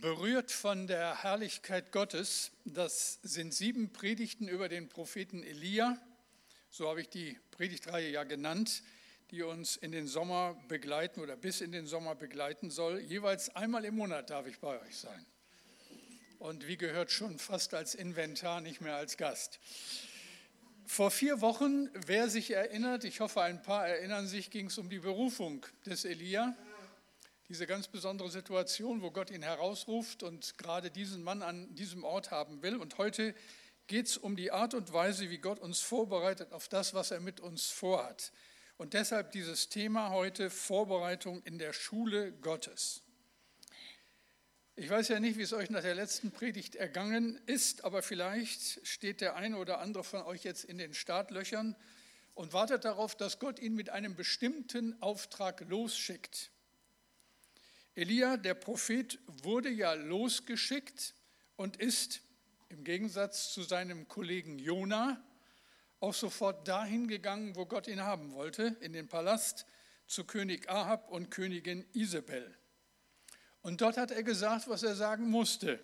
Berührt von der Herrlichkeit Gottes, das sind sieben Predigten über den Propheten Elia, so habe ich die Predigtreihe ja genannt, die uns in den Sommer begleiten oder bis in den Sommer begleiten soll. Jeweils einmal im Monat darf ich bei euch sein. Und wie gehört schon fast als Inventar, nicht mehr als Gast. Vor vier Wochen, wer sich erinnert, ich hoffe ein paar erinnern sich, ging es um die Berufung des Elia diese ganz besondere Situation, wo Gott ihn herausruft und gerade diesen Mann an diesem Ort haben will. Und heute geht es um die Art und Weise, wie Gott uns vorbereitet auf das, was er mit uns vorhat. Und deshalb dieses Thema heute Vorbereitung in der Schule Gottes. Ich weiß ja nicht, wie es euch nach der letzten Predigt ergangen ist, aber vielleicht steht der eine oder andere von euch jetzt in den Startlöchern und wartet darauf, dass Gott ihn mit einem bestimmten Auftrag losschickt. Elia, der Prophet, wurde ja losgeschickt und ist im Gegensatz zu seinem Kollegen Jona auch sofort dahin gegangen, wo Gott ihn haben wollte, in den Palast zu König Ahab und Königin Isabel. Und dort hat er gesagt, was er sagen musste.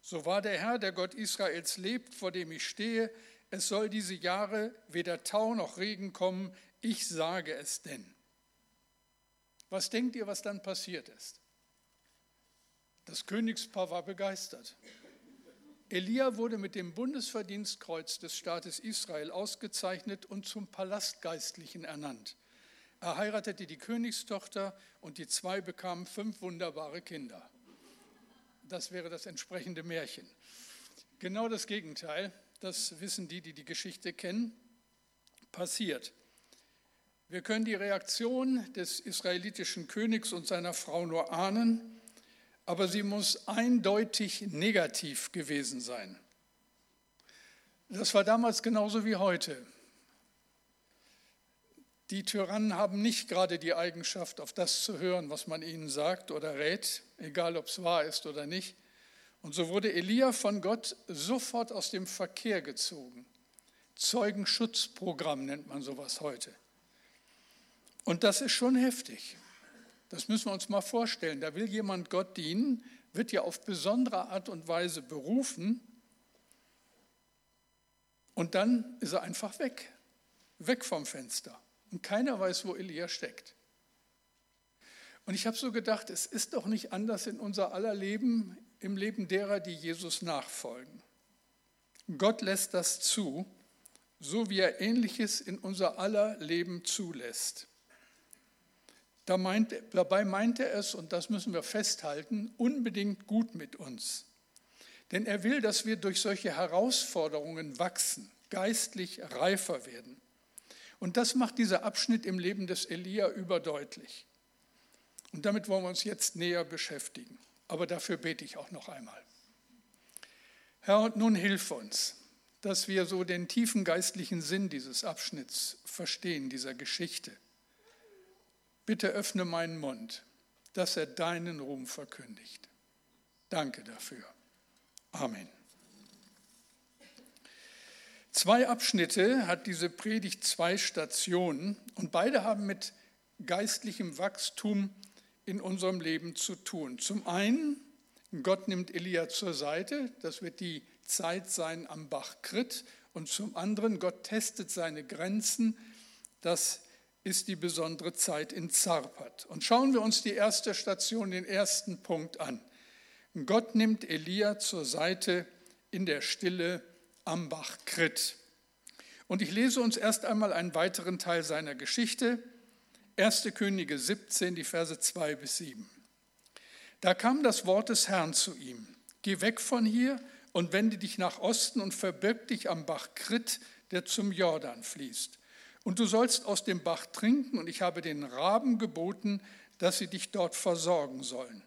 So war der Herr, der Gott Israels lebt, vor dem ich stehe, es soll diese Jahre weder Tau noch Regen kommen, ich sage es denn. Was denkt ihr, was dann passiert ist? Das Königspaar war begeistert. Elia wurde mit dem Bundesverdienstkreuz des Staates Israel ausgezeichnet und zum Palastgeistlichen ernannt. Er heiratete die Königstochter und die zwei bekamen fünf wunderbare Kinder. Das wäre das entsprechende Märchen. Genau das Gegenteil, das wissen die, die die Geschichte kennen, passiert. Wir können die Reaktion des israelitischen Königs und seiner Frau nur ahnen aber sie muss eindeutig negativ gewesen sein. Das war damals genauso wie heute. Die Tyrannen haben nicht gerade die Eigenschaft, auf das zu hören, was man ihnen sagt oder rät, egal ob es wahr ist oder nicht. Und so wurde Elia von Gott sofort aus dem Verkehr gezogen. Zeugenschutzprogramm nennt man sowas heute. Und das ist schon heftig. Das müssen wir uns mal vorstellen. Da will jemand Gott dienen, wird ja auf besondere Art und Weise berufen und dann ist er einfach weg, weg vom Fenster. Und keiner weiß, wo Elia steckt. Und ich habe so gedacht, es ist doch nicht anders in unser aller Leben, im Leben derer, die Jesus nachfolgen. Gott lässt das zu, so wie er Ähnliches in unser aller Leben zulässt. Da meint, dabei meint er es, und das müssen wir festhalten, unbedingt gut mit uns. Denn er will, dass wir durch solche Herausforderungen wachsen, geistlich reifer werden. Und das macht dieser Abschnitt im Leben des Elia überdeutlich. Und damit wollen wir uns jetzt näher beschäftigen. Aber dafür bete ich auch noch einmal. Herr, nun hilf uns, dass wir so den tiefen geistlichen Sinn dieses Abschnitts verstehen, dieser Geschichte. Bitte öffne meinen Mund, dass er deinen Ruhm verkündigt. Danke dafür. Amen. Zwei Abschnitte hat diese Predigt, zwei Stationen und beide haben mit geistlichem Wachstum in unserem Leben zu tun. Zum einen, Gott nimmt Elia zur Seite, das wird die Zeit sein am Bach Krit, und zum anderen, Gott testet seine Grenzen, das ist die besondere Zeit in Zarpat. Und schauen wir uns die erste Station, den ersten Punkt an. Gott nimmt Elia zur Seite in der Stille am Bach Krit. Und ich lese uns erst einmal einen weiteren Teil seiner Geschichte. 1. Könige 17, die Verse 2 bis 7. Da kam das Wort des Herrn zu ihm. Geh weg von hier und wende dich nach Osten und verbirg dich am Bach Krit, der zum Jordan fließt. Und du sollst aus dem Bach trinken, und ich habe den Raben geboten, dass sie dich dort versorgen sollen.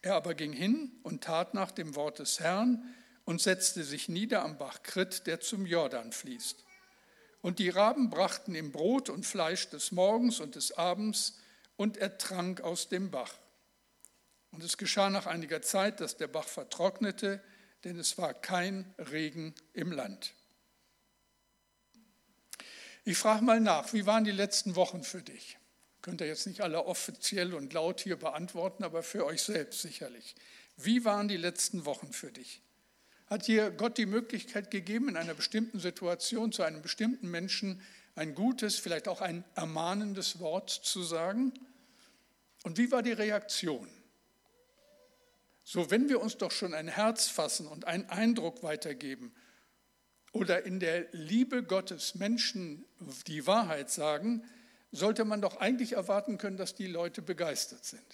Er aber ging hin und tat nach dem Wort des Herrn und setzte sich nieder am Bach Krit, der zum Jordan fließt. Und die Raben brachten ihm Brot und Fleisch des Morgens und des Abends, und er trank aus dem Bach. Und es geschah nach einiger Zeit, dass der Bach vertrocknete, denn es war kein Regen im Land. Ich frage mal nach, wie waren die letzten Wochen für dich? Könnt ihr jetzt nicht alle offiziell und laut hier beantworten, aber für euch selbst sicherlich. Wie waren die letzten Wochen für dich? Hat dir Gott die Möglichkeit gegeben, in einer bestimmten Situation zu einem bestimmten Menschen ein gutes, vielleicht auch ein ermahnendes Wort zu sagen? Und wie war die Reaktion? So, wenn wir uns doch schon ein Herz fassen und einen Eindruck weitergeben oder in der Liebe Gottes Menschen die Wahrheit sagen, sollte man doch eigentlich erwarten können, dass die Leute begeistert sind.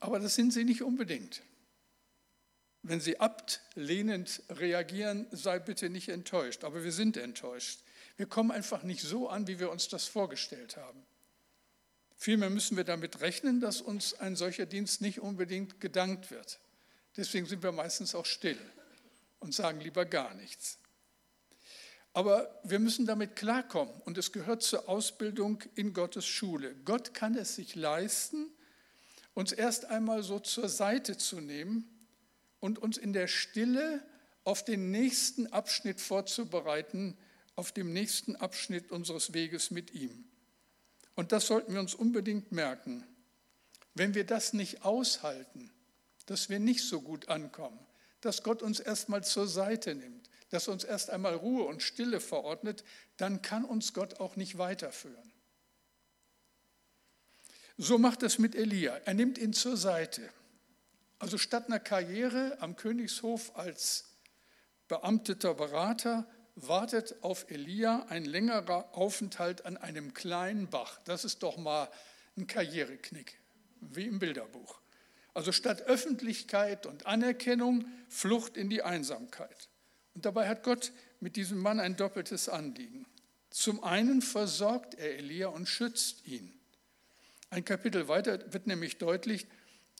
Aber das sind sie nicht unbedingt. Wenn sie ablehnend reagieren, sei bitte nicht enttäuscht. Aber wir sind enttäuscht. Wir kommen einfach nicht so an, wie wir uns das vorgestellt haben. Vielmehr müssen wir damit rechnen, dass uns ein solcher Dienst nicht unbedingt gedankt wird. Deswegen sind wir meistens auch still und sagen lieber gar nichts. Aber wir müssen damit klarkommen und es gehört zur Ausbildung in Gottes Schule. Gott kann es sich leisten, uns erst einmal so zur Seite zu nehmen und uns in der Stille auf den nächsten Abschnitt vorzubereiten, auf dem nächsten Abschnitt unseres Weges mit ihm. Und das sollten wir uns unbedingt merken. Wenn wir das nicht aushalten, dass wir nicht so gut ankommen, dass Gott uns erstmal zur Seite nimmt, dass uns erst einmal Ruhe und Stille verordnet, dann kann uns Gott auch nicht weiterführen. So macht es mit Elia. Er nimmt ihn zur Seite. Also statt einer Karriere am Königshof als beamteter Berater wartet auf Elia ein längerer Aufenthalt an einem kleinen Bach. Das ist doch mal ein Karriereknick, wie im Bilderbuch. Also statt Öffentlichkeit und Anerkennung, Flucht in die Einsamkeit. Und dabei hat Gott mit diesem Mann ein doppeltes Anliegen. Zum einen versorgt er Elia und schützt ihn. Ein Kapitel weiter wird nämlich deutlich,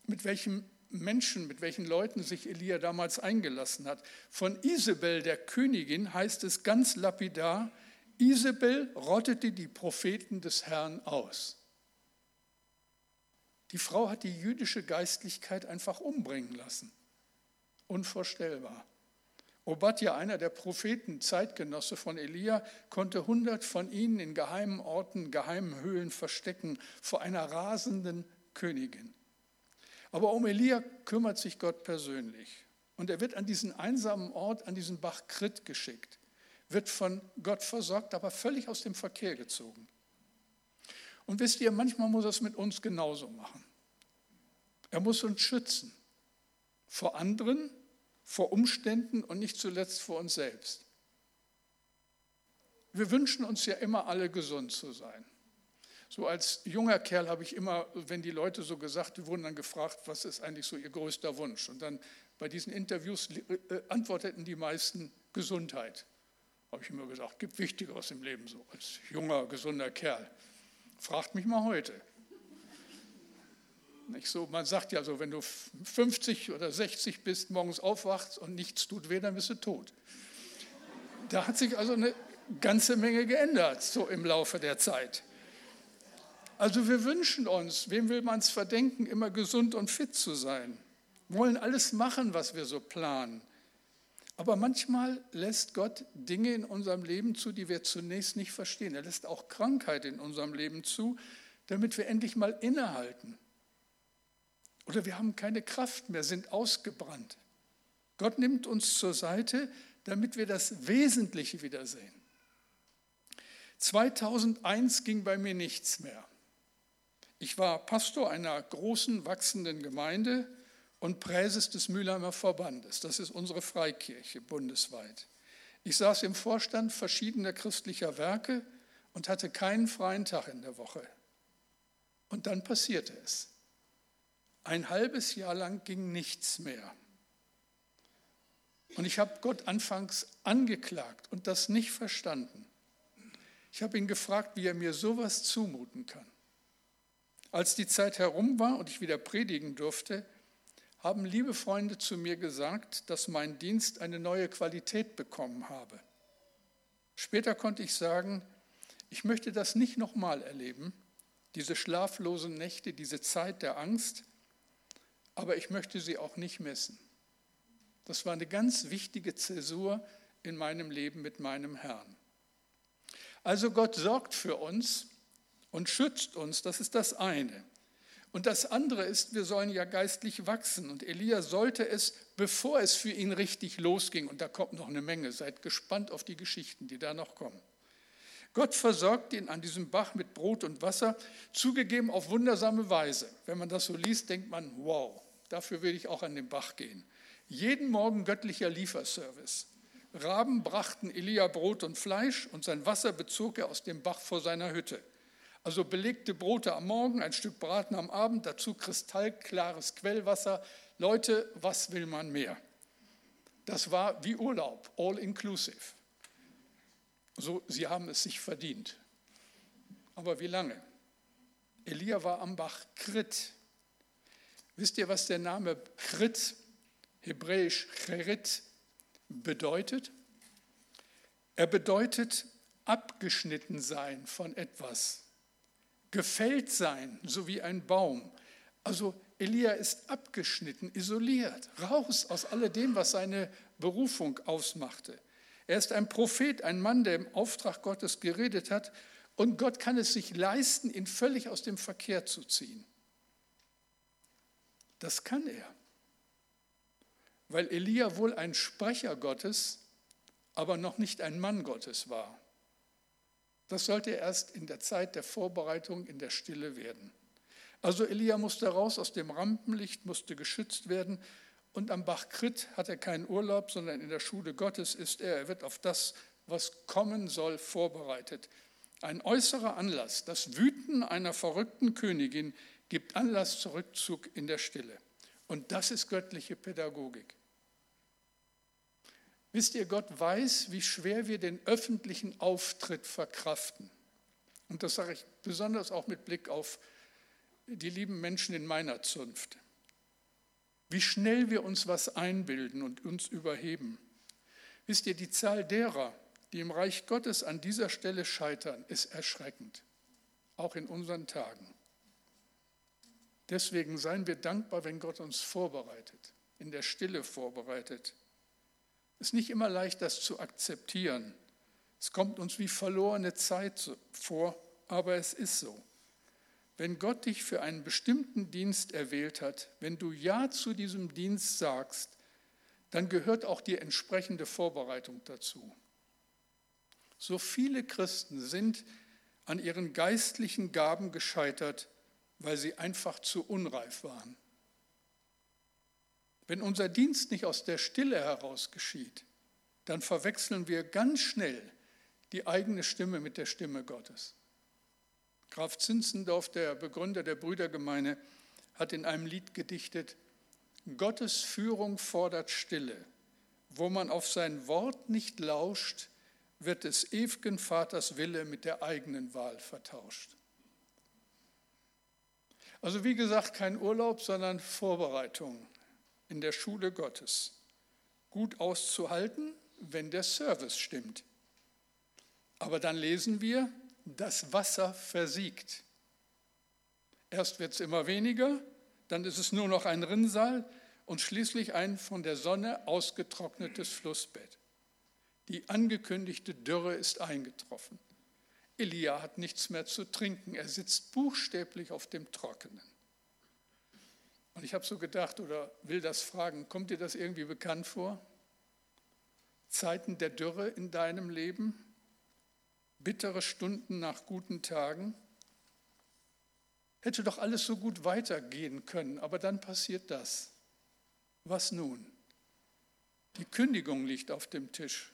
mit welchen Menschen, mit welchen Leuten sich Elia damals eingelassen hat. Von Isabel, der Königin, heißt es ganz lapidar, Isabel rottete die Propheten des Herrn aus. Die Frau hat die jüdische Geistlichkeit einfach umbringen lassen. Unvorstellbar. Obadja, einer der Propheten, Zeitgenosse von Elia, konnte hundert von ihnen in geheimen Orten, geheimen Höhlen verstecken vor einer rasenden Königin. Aber um Elia kümmert sich Gott persönlich. Und er wird an diesen einsamen Ort, an diesen Bach Krit geschickt, wird von Gott versorgt, aber völlig aus dem Verkehr gezogen. Und wisst ihr, manchmal muss er es mit uns genauso machen. Er muss uns schützen vor anderen, vor Umständen und nicht zuletzt vor uns selbst. Wir wünschen uns ja immer alle gesund zu sein. So als junger Kerl habe ich immer, wenn die Leute so gesagt, die wurden dann gefragt, was ist eigentlich so ihr größter Wunsch? Und dann bei diesen Interviews äh, antworteten die meisten Gesundheit. Habe ich immer gesagt, gibt Wichtigeres im Leben so als junger, gesunder Kerl. Fragt mich mal heute. Nicht so, man sagt ja so, wenn du 50 oder 60 bist, morgens aufwachst und nichts tut weh, dann bist du tot. Da hat sich also eine ganze Menge geändert, so im Laufe der Zeit. Also wir wünschen uns, wem will man es verdenken, immer gesund und fit zu sein. Wollen alles machen, was wir so planen. Aber manchmal lässt Gott Dinge in unserem Leben zu, die wir zunächst nicht verstehen. Er lässt auch Krankheit in unserem Leben zu, damit wir endlich mal innehalten oder wir haben keine Kraft mehr, sind ausgebrannt. Gott nimmt uns zur Seite, damit wir das Wesentliche wiedersehen. 2001 ging bei mir nichts mehr. Ich war Pastor einer großen, wachsenden Gemeinde und Präses des Mülheimer Verbandes. Das ist unsere Freikirche bundesweit. Ich saß im Vorstand verschiedener christlicher Werke und hatte keinen freien Tag in der Woche. Und dann passierte es. Ein halbes Jahr lang ging nichts mehr. Und ich habe Gott anfangs angeklagt und das nicht verstanden. Ich habe ihn gefragt, wie er mir sowas zumuten kann. Als die Zeit herum war und ich wieder predigen durfte, haben liebe Freunde zu mir gesagt, dass mein Dienst eine neue Qualität bekommen habe. Später konnte ich sagen, ich möchte das nicht nochmal erleben, diese schlaflosen Nächte, diese Zeit der Angst, aber ich möchte sie auch nicht missen. Das war eine ganz wichtige Zäsur in meinem Leben mit meinem Herrn. Also Gott sorgt für uns und schützt uns, das ist das eine. Und das andere ist, wir sollen ja geistlich wachsen. Und Elia sollte es, bevor es für ihn richtig losging, und da kommt noch eine Menge, seid gespannt auf die Geschichten, die da noch kommen. Gott versorgt ihn an diesem Bach mit Brot und Wasser, zugegeben auf wundersame Weise. Wenn man das so liest, denkt man, wow, dafür will ich auch an den Bach gehen. Jeden Morgen göttlicher Lieferservice. Raben brachten Elia Brot und Fleisch und sein Wasser bezog er aus dem Bach vor seiner Hütte. Also belegte Brote am Morgen, ein Stück Braten am Abend, dazu kristallklares Quellwasser. Leute, was will man mehr? Das war wie Urlaub, all inclusive. So, sie haben es sich verdient. Aber wie lange? Elia war am Bach Krit. Wisst ihr, was der Name Krit, hebräisch Cherit, bedeutet? Er bedeutet abgeschnitten sein von etwas, gefällt sein, so wie ein Baum. Also Elia ist abgeschnitten, isoliert, raus aus alledem, was seine Berufung ausmachte. Er ist ein Prophet, ein Mann, der im Auftrag Gottes geredet hat und Gott kann es sich leisten, ihn völlig aus dem Verkehr zu ziehen. Das kann er, weil Elia wohl ein Sprecher Gottes, aber noch nicht ein Mann Gottes war. Das sollte erst in der Zeit der Vorbereitung in der Stille werden. Also Elia musste raus aus dem Rampenlicht, musste geschützt werden. Und am Bach Krit hat er keinen Urlaub, sondern in der Schule Gottes ist er. Er wird auf das, was kommen soll, vorbereitet. Ein äußerer Anlass, das Wüten einer verrückten Königin, gibt Anlass zu Rückzug in der Stille. Und das ist göttliche Pädagogik. Wisst ihr, Gott weiß, wie schwer wir den öffentlichen Auftritt verkraften. Und das sage ich besonders auch mit Blick auf die lieben Menschen in meiner Zunft. Wie schnell wir uns was einbilden und uns überheben. Wisst ihr, die Zahl derer, die im Reich Gottes an dieser Stelle scheitern, ist erschreckend, auch in unseren Tagen. Deswegen seien wir dankbar, wenn Gott uns vorbereitet, in der Stille vorbereitet. Es ist nicht immer leicht, das zu akzeptieren. Es kommt uns wie verlorene Zeit vor, aber es ist so. Wenn Gott dich für einen bestimmten Dienst erwählt hat, wenn du Ja zu diesem Dienst sagst, dann gehört auch die entsprechende Vorbereitung dazu. So viele Christen sind an ihren geistlichen Gaben gescheitert, weil sie einfach zu unreif waren. Wenn unser Dienst nicht aus der Stille heraus geschieht, dann verwechseln wir ganz schnell die eigene Stimme mit der Stimme Gottes. Graf Zinzendorf, der Begründer der Brüdergemeine, hat in einem Lied gedichtet, Gottes Führung fordert Stille. Wo man auf sein Wort nicht lauscht, wird des ewigen Vaters Wille mit der eigenen Wahl vertauscht. Also wie gesagt, kein Urlaub, sondern Vorbereitung in der Schule Gottes. Gut auszuhalten, wenn der Service stimmt. Aber dann lesen wir, das Wasser versiegt. Erst wird es immer weniger, dann ist es nur noch ein Rinnsal und schließlich ein von der Sonne ausgetrocknetes Flussbett. Die angekündigte Dürre ist eingetroffen. Elia hat nichts mehr zu trinken. Er sitzt buchstäblich auf dem Trockenen. Und ich habe so gedacht oder will das fragen, kommt dir das irgendwie bekannt vor? Zeiten der Dürre in deinem Leben? Bittere Stunden nach guten Tagen? Hätte doch alles so gut weitergehen können, aber dann passiert das. Was nun? Die Kündigung liegt auf dem Tisch.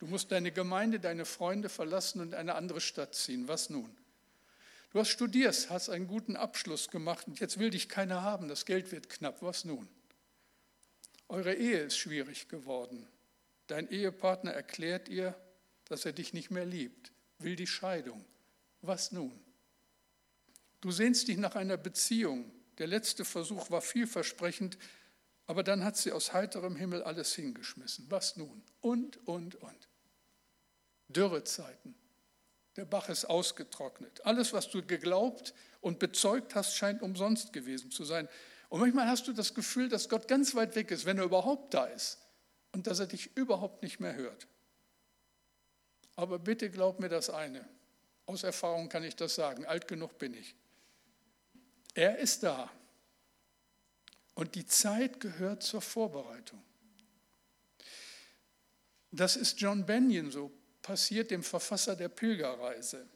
Du musst deine Gemeinde, deine Freunde verlassen und in eine andere Stadt ziehen. Was nun? Du hast studiert, hast einen guten Abschluss gemacht und jetzt will dich keiner haben. Das Geld wird knapp. Was nun? Eure Ehe ist schwierig geworden. Dein Ehepartner erklärt ihr, dass er dich nicht mehr liebt, will die Scheidung. Was nun? Du sehnst dich nach einer Beziehung. Der letzte Versuch war vielversprechend, aber dann hat sie aus heiterem Himmel alles hingeschmissen. Was nun? Und, und, und. Dürrezeiten. Der Bach ist ausgetrocknet. Alles, was du geglaubt und bezeugt hast, scheint umsonst gewesen zu sein. Und manchmal hast du das Gefühl, dass Gott ganz weit weg ist, wenn er überhaupt da ist und dass er dich überhaupt nicht mehr hört. Aber bitte glaub mir das eine. Aus Erfahrung kann ich das sagen. Alt genug bin ich. Er ist da. Und die Zeit gehört zur Vorbereitung. Das ist John Benyon so passiert, dem Verfasser der Pilgerreise.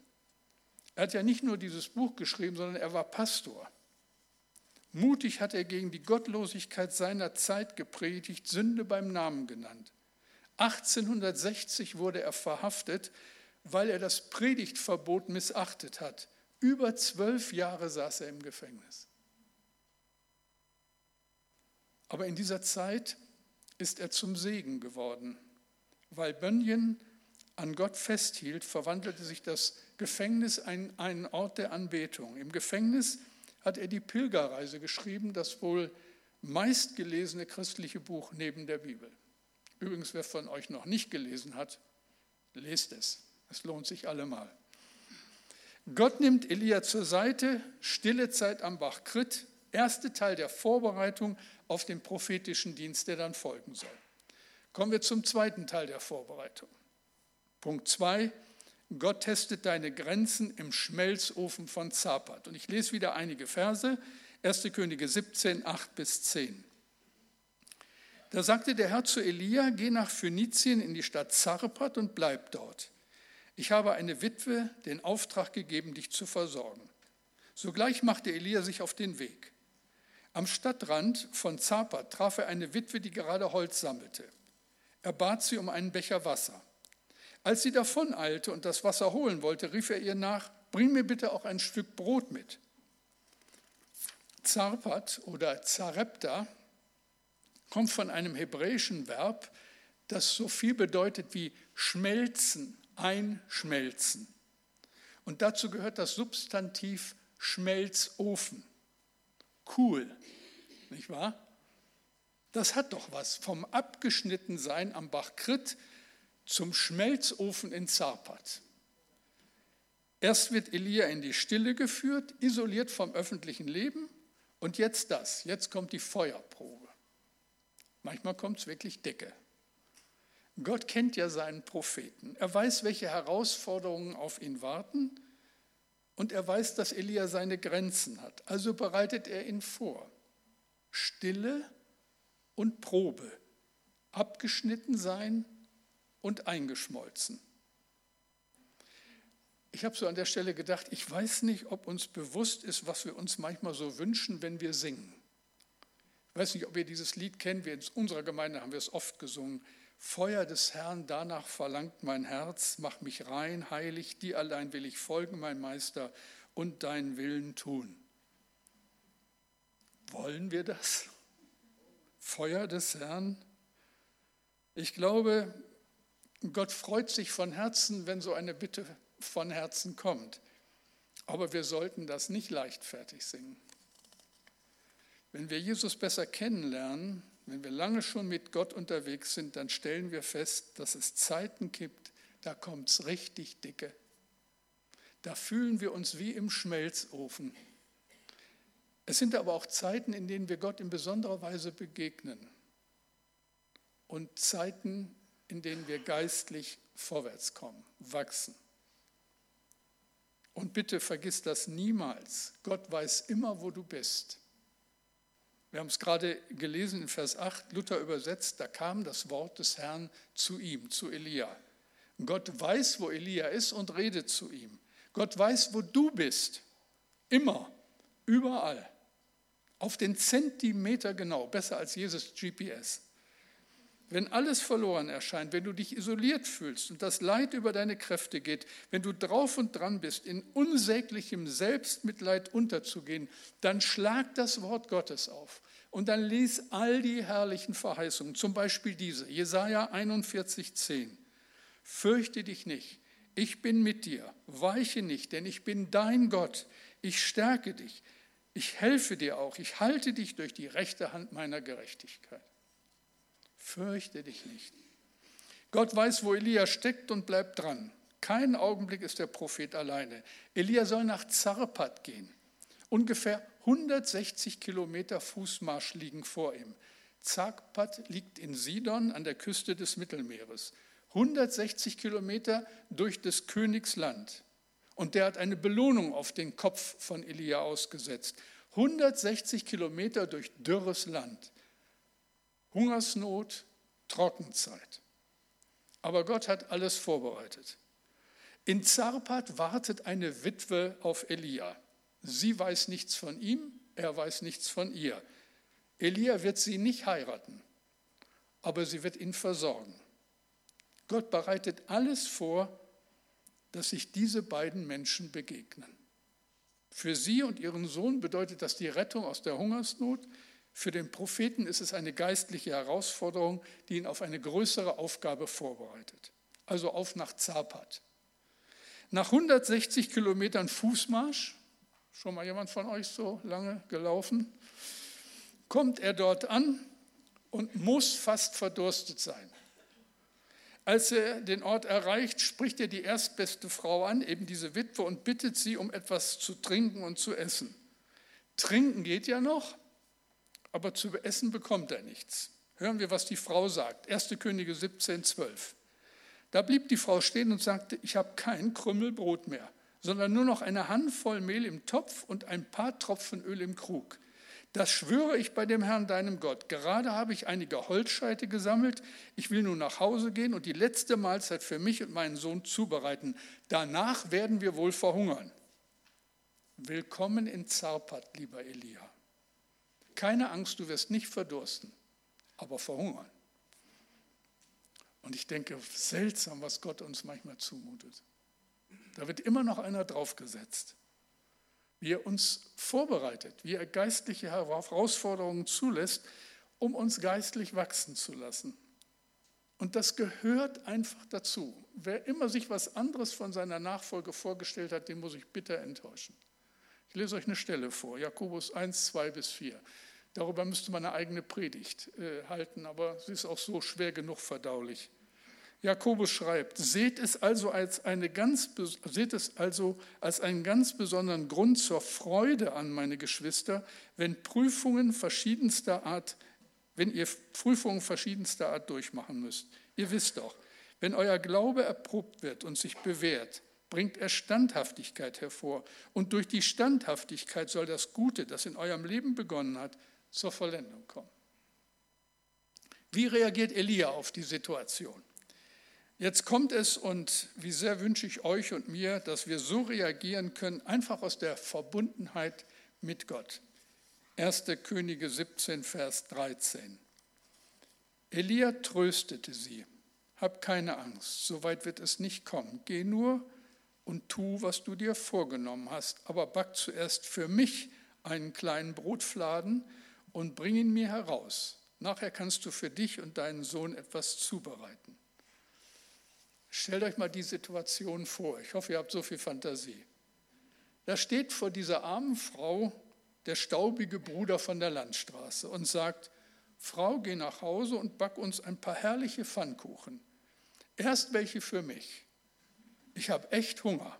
Er hat ja nicht nur dieses Buch geschrieben, sondern er war Pastor. Mutig hat er gegen die Gottlosigkeit seiner Zeit gepredigt, Sünde beim Namen genannt. 1860 wurde er verhaftet, weil er das Predigtverbot missachtet hat. Über zwölf Jahre saß er im Gefängnis. Aber in dieser Zeit ist er zum Segen geworden. Weil Bunyan an Gott festhielt, verwandelte sich das Gefängnis in einen Ort der Anbetung. Im Gefängnis hat er die Pilgerreise geschrieben, das wohl meistgelesene christliche Buch neben der Bibel. Übrigens, wer von euch noch nicht gelesen hat, lest es. Es lohnt sich allemal. Gott nimmt Elia zur Seite, stille Zeit am Bach Krit, erste Teil der Vorbereitung auf den prophetischen Dienst, der dann folgen soll. Kommen wir zum zweiten Teil der Vorbereitung. Punkt 2. Gott testet deine Grenzen im Schmelzofen von Zapat. Und ich lese wieder einige Verse. 1. Könige 17, 8 bis 10. Da sagte der Herr zu Elia, geh nach Phönizien in die Stadt Zarpat und bleib dort. Ich habe eine Witwe den Auftrag gegeben, dich zu versorgen. Sogleich machte Elia sich auf den Weg. Am Stadtrand von Zapat traf er eine Witwe, die gerade Holz sammelte. Er bat sie um einen Becher Wasser. Als sie davoneilte und das Wasser holen wollte, rief er ihr nach, bring mir bitte auch ein Stück Brot mit. Zarpat oder Zarepta kommt von einem hebräischen Verb, das so viel bedeutet wie schmelzen, einschmelzen. Und dazu gehört das Substantiv Schmelzofen. Cool, nicht wahr? Das hat doch was vom Abgeschnittensein am Bach Krit zum Schmelzofen in Zarpat. Erst wird Elia in die Stille geführt, isoliert vom öffentlichen Leben und jetzt das, jetzt kommt die Feuerprobe. Manchmal kommt es wirklich dicke. Gott kennt ja seinen Propheten. Er weiß, welche Herausforderungen auf ihn warten und er weiß, dass Elia seine Grenzen hat. Also bereitet er ihn vor. Stille und Probe, abgeschnitten sein und eingeschmolzen. Ich habe so an der Stelle gedacht, ich weiß nicht, ob uns bewusst ist, was wir uns manchmal so wünschen, wenn wir singen. Ich weiß nicht, ob ihr dieses Lied kennt, wir in unserer Gemeinde haben wir es oft gesungen. Feuer des Herrn, danach verlangt mein Herz, mach mich rein, heilig, dir allein will ich folgen, mein Meister, und deinen Willen tun. Wollen wir das? Feuer des Herrn? Ich glaube, Gott freut sich von Herzen, wenn so eine Bitte von Herzen kommt. Aber wir sollten das nicht leichtfertig singen. Wenn wir Jesus besser kennenlernen, wenn wir lange schon mit Gott unterwegs sind, dann stellen wir fest, dass es Zeiten gibt, da kommt es richtig dicke. Da fühlen wir uns wie im Schmelzofen. Es sind aber auch Zeiten, in denen wir Gott in besonderer Weise begegnen und Zeiten, in denen wir geistlich vorwärts kommen, wachsen. Und bitte vergiss das niemals. Gott weiß immer, wo du bist. Wir haben es gerade gelesen in Vers 8, Luther übersetzt, da kam das Wort des Herrn zu ihm, zu Elia. Gott weiß, wo Elia ist und redet zu ihm. Gott weiß, wo du bist. Immer, überall. Auf den Zentimeter genau, besser als Jesus GPS. Wenn alles verloren erscheint, wenn du dich isoliert fühlst und das Leid über deine Kräfte geht, wenn du drauf und dran bist, in unsäglichem Selbstmitleid unterzugehen, dann schlag das Wort Gottes auf und dann lies all die herrlichen Verheißungen, zum Beispiel diese, Jesaja 41, 10. Fürchte dich nicht, ich bin mit dir, weiche nicht, denn ich bin dein Gott, ich stärke dich, ich helfe dir auch, ich halte dich durch die rechte Hand meiner Gerechtigkeit. Fürchte dich nicht. Gott weiß, wo Elia steckt und bleibt dran. Keinen Augenblick ist der Prophet alleine. Elia soll nach Zarpat gehen. Ungefähr 160 Kilometer Fußmarsch liegen vor ihm. Zarpat liegt in Sidon an der Küste des Mittelmeeres. 160 Kilometer durch des Königs Land. Und der hat eine Belohnung auf den Kopf von Elia ausgesetzt. 160 Kilometer durch dürres Land. Hungersnot, Trockenzeit. Aber Gott hat alles vorbereitet. In Zarpat wartet eine Witwe auf Elia. Sie weiß nichts von ihm, er weiß nichts von ihr. Elia wird sie nicht heiraten, aber sie wird ihn versorgen. Gott bereitet alles vor, dass sich diese beiden Menschen begegnen. Für sie und ihren Sohn bedeutet das die Rettung aus der Hungersnot. Für den Propheten ist es eine geistliche Herausforderung, die ihn auf eine größere Aufgabe vorbereitet. Also auf nach Zapat. Nach 160 Kilometern Fußmarsch, schon mal jemand von euch so lange gelaufen, kommt er dort an und muss fast verdurstet sein. Als er den Ort erreicht, spricht er die erstbeste Frau an, eben diese Witwe, und bittet sie um etwas zu trinken und zu essen. Trinken geht ja noch, aber zu essen bekommt er nichts. Hören wir, was die Frau sagt. 1. Könige 17, 12. Da blieb die Frau stehen und sagte, ich habe kein Krümmel Brot mehr, sondern nur noch eine Handvoll Mehl im Topf und ein paar Tropfen Öl im Krug. Das schwöre ich bei dem Herrn deinem Gott. Gerade habe ich einige Holzscheite gesammelt. Ich will nun nach Hause gehen und die letzte Mahlzeit für mich und meinen Sohn zubereiten. Danach werden wir wohl verhungern. Willkommen in Zarpat, lieber Elia. Keine Angst, du wirst nicht verdursten, aber verhungern. Und ich denke, seltsam, was Gott uns manchmal zumutet. Da wird immer noch einer draufgesetzt wie er uns vorbereitet, wie er geistliche Herausforderungen zulässt, um uns geistlich wachsen zu lassen. Und das gehört einfach dazu. Wer immer sich was anderes von seiner Nachfolge vorgestellt hat, den muss ich bitter enttäuschen. Ich lese euch eine Stelle vor, Jakobus 1, 2 bis 4. Darüber müsste man eine eigene Predigt äh, halten, aber sie ist auch so schwer genug verdaulich. Jakobus schreibt, seht es also als, eine ganz, seht es also als einen ganz besonderen Grund zur Freude an, meine Geschwister, wenn Prüfungen verschiedenster Art, wenn ihr Prüfungen verschiedenster Art durchmachen müsst. Ihr wisst doch, wenn euer Glaube erprobt wird und sich bewährt, bringt er Standhaftigkeit hervor. Und durch die Standhaftigkeit soll das Gute, das in eurem Leben begonnen hat, zur Vollendung kommen. Wie reagiert Elia auf die Situation? Jetzt kommt es und wie sehr wünsche ich euch und mir, dass wir so reagieren können, einfach aus der Verbundenheit mit Gott. 1. Könige 17, Vers 13. Elia tröstete sie. Hab keine Angst, so weit wird es nicht kommen. Geh nur und tu, was du dir vorgenommen hast, aber back zuerst für mich einen kleinen Brotfladen und bring ihn mir heraus. Nachher kannst du für dich und deinen Sohn etwas zubereiten. Stellt euch mal die Situation vor. Ich hoffe, ihr habt so viel Fantasie. Da steht vor dieser armen Frau der staubige Bruder von der Landstraße und sagt, Frau, geh nach Hause und back uns ein paar herrliche Pfannkuchen. Erst welche für mich. Ich habe echt Hunger.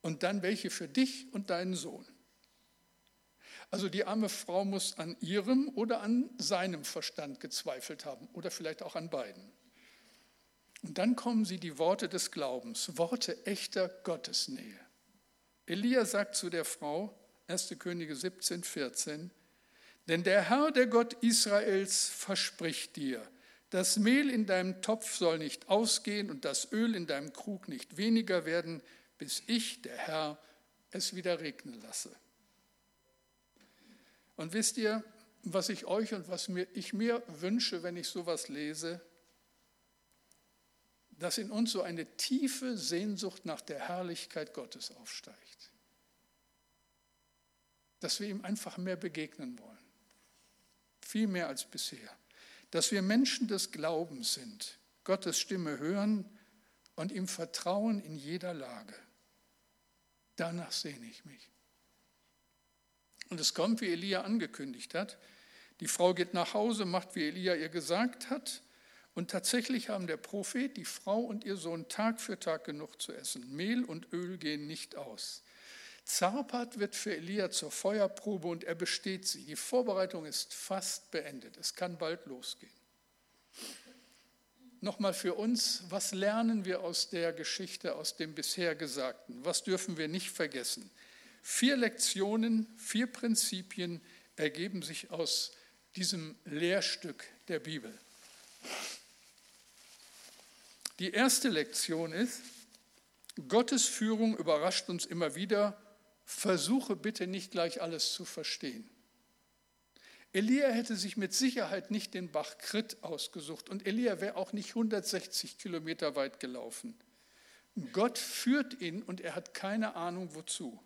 Und dann welche für dich und deinen Sohn. Also die arme Frau muss an ihrem oder an seinem Verstand gezweifelt haben oder vielleicht auch an beiden. Und dann kommen sie die Worte des Glaubens, Worte echter Gottesnähe. Elia sagt zu der Frau, 1. Könige 17, 14, denn der Herr, der Gott Israels, verspricht dir, das Mehl in deinem Topf soll nicht ausgehen und das Öl in deinem Krug nicht weniger werden, bis ich, der Herr, es wieder regnen lasse. Und wisst ihr, was ich euch und was mir, ich mir wünsche, wenn ich sowas lese? dass in uns so eine tiefe Sehnsucht nach der Herrlichkeit Gottes aufsteigt. Dass wir ihm einfach mehr begegnen wollen. Viel mehr als bisher. Dass wir Menschen des Glaubens sind, Gottes Stimme hören und ihm vertrauen in jeder Lage. Danach sehne ich mich. Und es kommt, wie Elia angekündigt hat. Die Frau geht nach Hause, macht, wie Elia ihr gesagt hat und tatsächlich haben der Prophet, die Frau und ihr Sohn Tag für Tag genug zu essen. Mehl und Öl gehen nicht aus. Zarpat wird für Elia zur Feuerprobe und er besteht sie. Die Vorbereitung ist fast beendet. Es kann bald losgehen. Nochmal für uns, was lernen wir aus der Geschichte, aus dem bisher Gesagten? Was dürfen wir nicht vergessen? Vier Lektionen, vier Prinzipien ergeben sich aus diesem Lehrstück der Bibel. Die erste Lektion ist, Gottes Führung überrascht uns immer wieder. Versuche bitte nicht gleich alles zu verstehen. Elia hätte sich mit Sicherheit nicht den Bach Krit ausgesucht und Elia wäre auch nicht 160 Kilometer weit gelaufen. Gott führt ihn und er hat keine Ahnung wozu.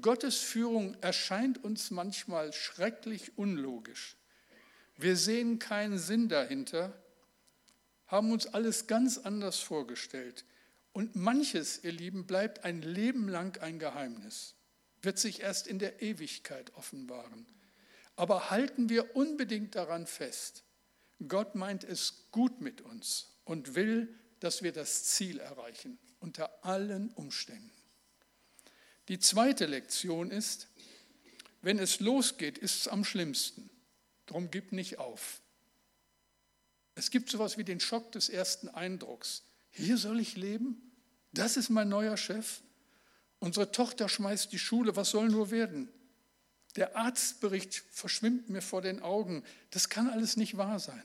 Gottes Führung erscheint uns manchmal schrecklich unlogisch. Wir sehen keinen Sinn dahinter, haben uns alles ganz anders vorgestellt. Und manches, ihr Lieben, bleibt ein Leben lang ein Geheimnis, wird sich erst in der Ewigkeit offenbaren. Aber halten wir unbedingt daran fest, Gott meint es gut mit uns und will, dass wir das Ziel erreichen, unter allen Umständen. Die zweite Lektion ist, wenn es losgeht, ist es am schlimmsten. Drum gib nicht auf. Es gibt sowas wie den Schock des ersten Eindrucks. Hier soll ich leben? Das ist mein neuer Chef? Unsere Tochter schmeißt die Schule, was soll nur werden? Der Arztbericht verschwimmt mir vor den Augen. Das kann alles nicht wahr sein.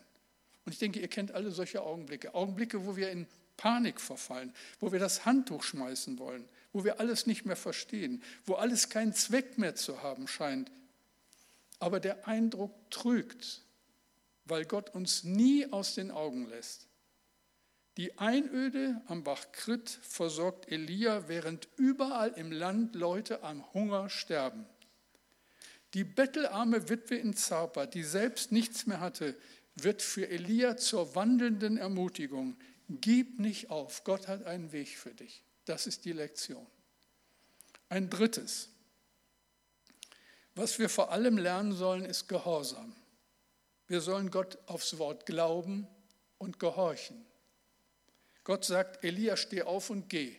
Und ich denke, ihr kennt alle solche Augenblicke. Augenblicke, wo wir in Panik verfallen, wo wir das Handtuch schmeißen wollen, wo wir alles nicht mehr verstehen, wo alles keinen Zweck mehr zu haben scheint. Aber der Eindruck trügt, weil Gott uns nie aus den Augen lässt. Die Einöde am Bach Krit versorgt Elia, während überall im Land Leute am Hunger sterben. Die bettelarme Witwe in Zarpa, die selbst nichts mehr hatte, wird für Elia zur wandelnden Ermutigung. Gib nicht auf, Gott hat einen Weg für dich. Das ist die Lektion. Ein drittes, was wir vor allem lernen sollen, ist Gehorsam. Wir sollen Gott aufs Wort glauben und gehorchen. Gott sagt, Elia, steh auf und geh.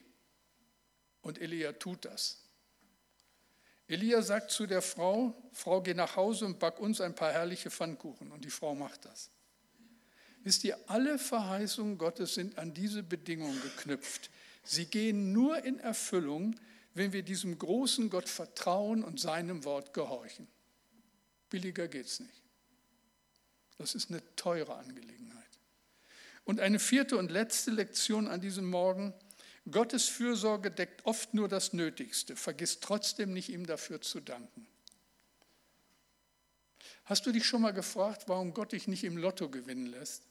Und Elia tut das. Elia sagt zu der Frau, Frau, geh nach Hause und back uns ein paar herrliche Pfannkuchen. Und die Frau macht das. Wisst ihr, alle Verheißungen Gottes sind an diese Bedingungen geknüpft. Sie gehen nur in Erfüllung, wenn wir diesem großen Gott vertrauen und seinem Wort gehorchen. Billiger geht es nicht. Das ist eine teure Angelegenheit. Und eine vierte und letzte Lektion an diesem Morgen – Gottes Fürsorge deckt oft nur das Nötigste, vergiss trotzdem nicht, ihm dafür zu danken. Hast du dich schon mal gefragt, warum Gott dich nicht im Lotto gewinnen lässt?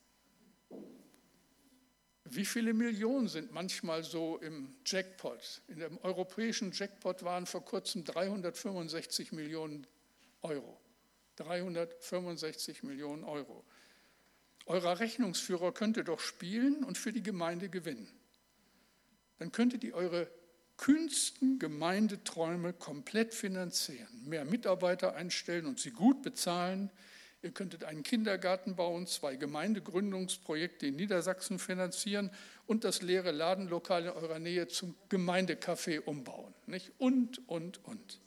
Wie viele Millionen sind manchmal so im Jackpot? In dem europäischen Jackpot waren vor kurzem 365 Millionen Euro. 365 Millionen Euro. Euer Rechnungsführer könnte doch spielen und für die Gemeinde gewinnen dann könntet ihr eure kühnsten Gemeindeträume komplett finanzieren. Mehr Mitarbeiter einstellen und sie gut bezahlen. Ihr könntet einen Kindergarten bauen, zwei Gemeindegründungsprojekte in Niedersachsen finanzieren und das leere Ladenlokal in eurer Nähe zum Gemeindecafé umbauen. Nicht? Und, und, und.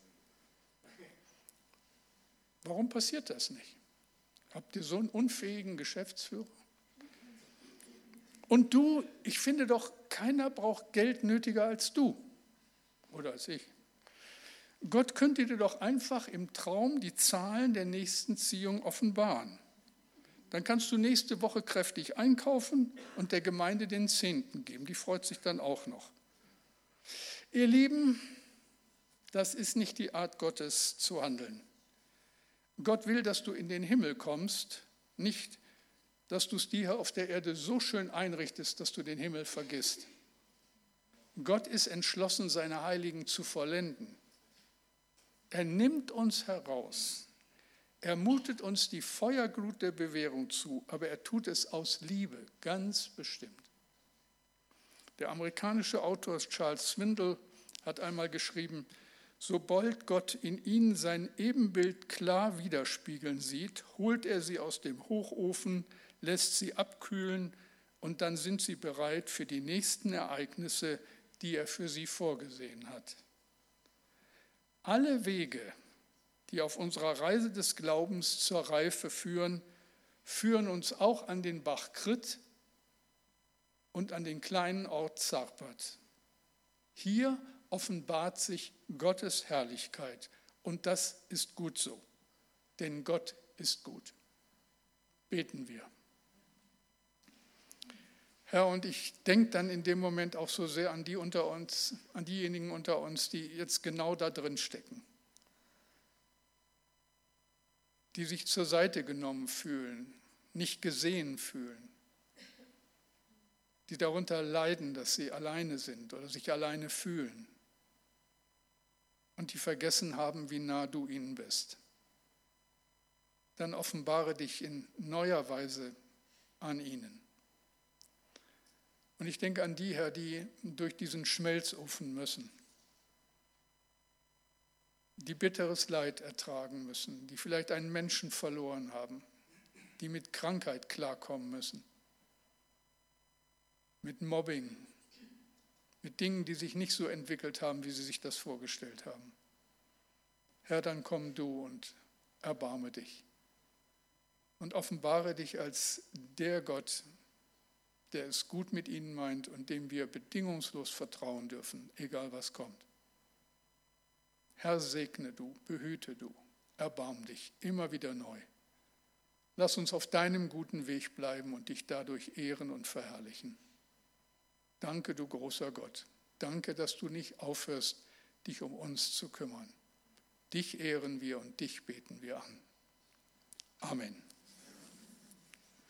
Warum passiert das nicht? Habt ihr so einen unfähigen Geschäftsführer? Und du, ich finde doch, keiner braucht Geld nötiger als du oder als ich. Gott könnte dir doch einfach im Traum die Zahlen der nächsten Ziehung offenbaren. Dann kannst du nächste Woche kräftig einkaufen und der Gemeinde den Zehnten geben. Die freut sich dann auch noch. Ihr Lieben, das ist nicht die Art Gottes zu handeln. Gott will, dass du in den Himmel kommst, nicht dass du es dir auf der Erde so schön einrichtest, dass du den Himmel vergisst. Gott ist entschlossen, seine Heiligen zu vollenden. Er nimmt uns heraus. Er mutet uns die Feuerglut der Bewährung zu, aber er tut es aus Liebe, ganz bestimmt. Der amerikanische Autor Charles Swindle hat einmal geschrieben, sobald Gott in ihnen sein Ebenbild klar widerspiegeln sieht, holt er sie aus dem Hochofen, lässt sie abkühlen und dann sind sie bereit für die nächsten Ereignisse, die er für sie vorgesehen hat. Alle Wege, die auf unserer Reise des Glaubens zur Reife führen, führen uns auch an den Bach Krit und an den kleinen Ort Zarpat. Hier offenbart sich Gottes Herrlichkeit. Und das ist gut so, denn Gott ist gut. Beten wir. Herr, und ich denke dann in dem Moment auch so sehr an die unter uns, an diejenigen unter uns, die jetzt genau da drin stecken, die sich zur Seite genommen fühlen, nicht gesehen fühlen, die darunter leiden, dass sie alleine sind oder sich alleine fühlen und die vergessen haben, wie nah du ihnen bist. Dann offenbare dich in neuer Weise an ihnen. Und ich denke an die, Herr, die durch diesen Schmelzofen müssen, die bitteres Leid ertragen müssen, die vielleicht einen Menschen verloren haben, die mit Krankheit klarkommen müssen, mit Mobbing, mit Dingen, die sich nicht so entwickelt haben, wie sie sich das vorgestellt haben. Herr, dann komm du und erbarme dich und offenbare dich als der Gott, der es gut mit ihnen meint und dem wir bedingungslos vertrauen dürfen, egal was kommt. Herr, segne du, behüte du, erbarm dich immer wieder neu. Lass uns auf deinem guten Weg bleiben und dich dadurch ehren und verherrlichen. Danke, du großer Gott. Danke, dass du nicht aufhörst, dich um uns zu kümmern. Dich ehren wir und dich beten wir an. Amen.